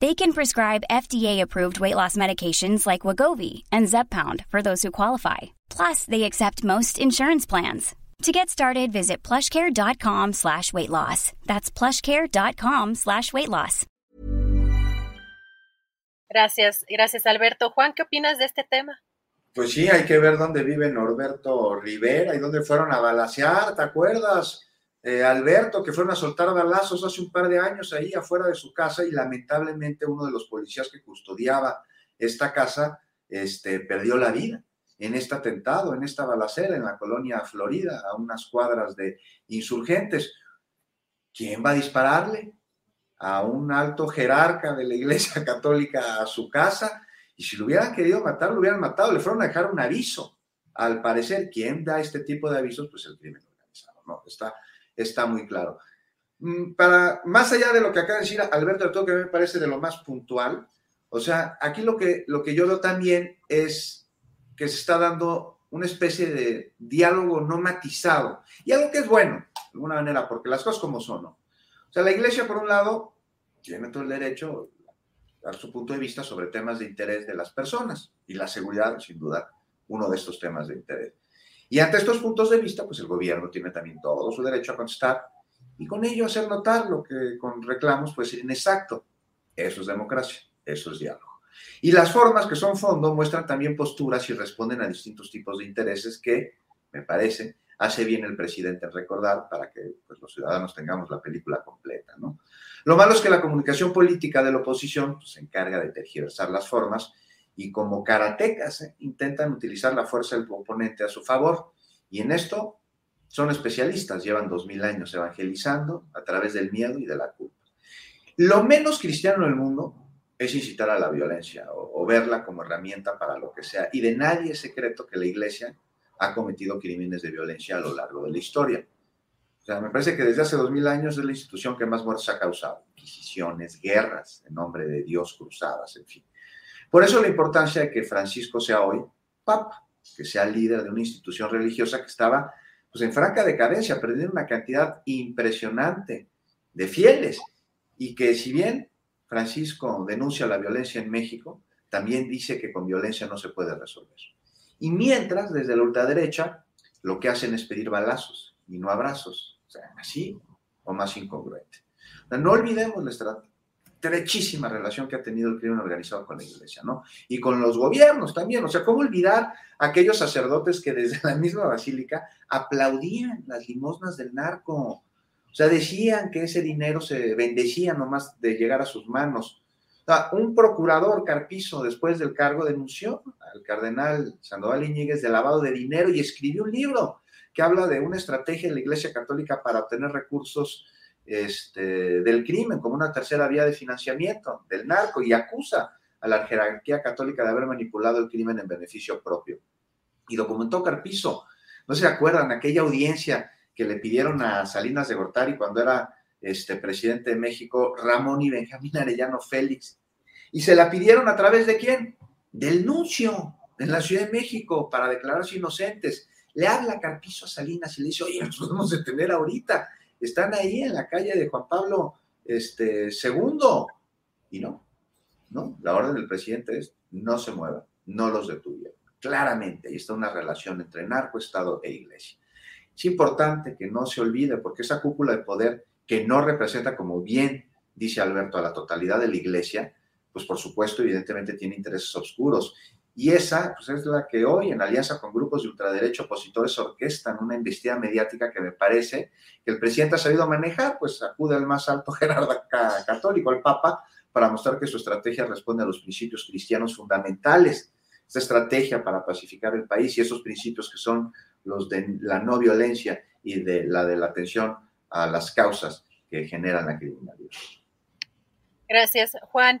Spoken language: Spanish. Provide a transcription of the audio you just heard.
They can prescribe FDA-approved weight loss medications like Wagovi and Zepbound for those who qualify. Plus, they accept most insurance plans. To get started, visit plushcare.com slash weight loss. That's plushcare.com slash weight loss. Gracias, gracias Alberto. Juan, ¿qué opinas de este tema? Pues sí, hay que ver dónde vive Norberto Rivera y dónde fueron a balasear, ¿te acuerdas? Eh, Alberto, que fueron a soltar balazos hace un par de años ahí afuera de su casa y lamentablemente uno de los policías que custodiaba esta casa este, perdió la vida en este atentado, en esta balacera en la colonia Florida, a unas cuadras de insurgentes. ¿Quién va a dispararle? A un alto jerarca de la Iglesia Católica a su casa. Y si lo hubieran querido matar, lo hubieran matado. Le fueron a dejar un aviso. Al parecer, ¿quién da este tipo de avisos? Pues el crimen organizado. No, está, está muy claro. Mm, para, más allá de lo que acaba de decir Alberto, todo que me parece de lo más puntual, o sea, aquí lo que, lo que yo veo también es que se está dando una especie de diálogo no matizado. Y algo que es bueno, de alguna manera, porque las cosas como son, ¿no? O sea, la iglesia, por un lado, tiene todo el derecho a dar su punto de vista sobre temas de interés de las personas y la seguridad, sin duda, uno de estos temas de interés. Y ante estos puntos de vista, pues el gobierno tiene también todo su derecho a contestar y con ello hacer notar lo que con reclamos puede ser inexacto. Eso es democracia, eso es diálogo. Y las formas que son fondo muestran también posturas y responden a distintos tipos de intereses que, me parece, hace bien el presidente en recordar para que pues, los ciudadanos tengamos la película completa. ¿no? Lo malo es que la comunicación política de la oposición pues, se encarga de tergiversar las formas y como karatecas ¿eh? intentan utilizar la fuerza del oponente a su favor. Y en esto son especialistas, llevan dos mil años evangelizando a través del miedo y de la culpa. Lo menos cristiano del mundo es incitar a la violencia o, o, verla como herramienta para lo que sea. Y de nadie es secreto que la iglesia ha cometido crímenes de violencia a lo largo de la historia. O sea, me parece que desde hace dos mil años es la institución que más muertes ha causado. Inquisiciones, guerras en nombre de Dios, cruzadas, en fin. Por eso la importancia de que Francisco sea hoy papa, que sea líder de una institución religiosa que estaba pues, en franca decadencia, perdiendo una cantidad impresionante de fieles y que si bien Francisco denuncia la violencia en México, también dice que con violencia no se puede resolver. Y mientras, desde la ultraderecha, lo que hacen es pedir balazos y no abrazos. O sea, así o más incongruente. No olvidemos la, estrechísima relación que ha tenido el crimen organizado con la iglesia, ¿no? Y con los gobiernos también. O sea, ¿cómo olvidar aquellos sacerdotes que desde la misma basílica aplaudían las limosnas del narco? O sea, decían que ese dinero se bendecía nomás de llegar a sus manos. O sea, un procurador Carpizo, después del cargo, denunció al cardenal Sandoval Iñiguez de lavado de dinero y escribió un libro que habla de una estrategia de la Iglesia Católica para obtener recursos este, del crimen como una tercera vía de financiamiento del narco y acusa a la jerarquía católica de haber manipulado el crimen en beneficio propio. Y documentó Carpizo. ¿No se acuerdan aquella audiencia que le pidieron a Salinas de Gortari cuando era este, presidente de México, Ramón y Benjamín Arellano Félix? Y se la pidieron a través de quién? Del nuncio en la Ciudad de México para declararse inocentes. Le habla Carpizo a Salinas y le dice, oye, nos podemos detener ahorita están ahí en la calle de Juan Pablo este, II. Y no, no, la orden del presidente es no se muevan, no los detuvieron. Claramente, ahí está una relación entre narco, Estado e iglesia. Es importante que no se olvide, porque esa cúpula de poder que no representa, como bien dice Alberto, a la totalidad de la iglesia, pues por supuesto, evidentemente tiene intereses oscuros. Y esa pues es la que hoy, en alianza con grupos de ultraderecho opositores, orquestan una investida mediática que me parece que el presidente ha sabido manejar, pues acude al más alto jerarca católico, al Papa, para mostrar que su estrategia responde a los principios cristianos fundamentales. Esta estrategia para pacificar el país y esos principios que son los de la no violencia y de la de la atención a las causas que generan la criminalidad. Gracias, Juan.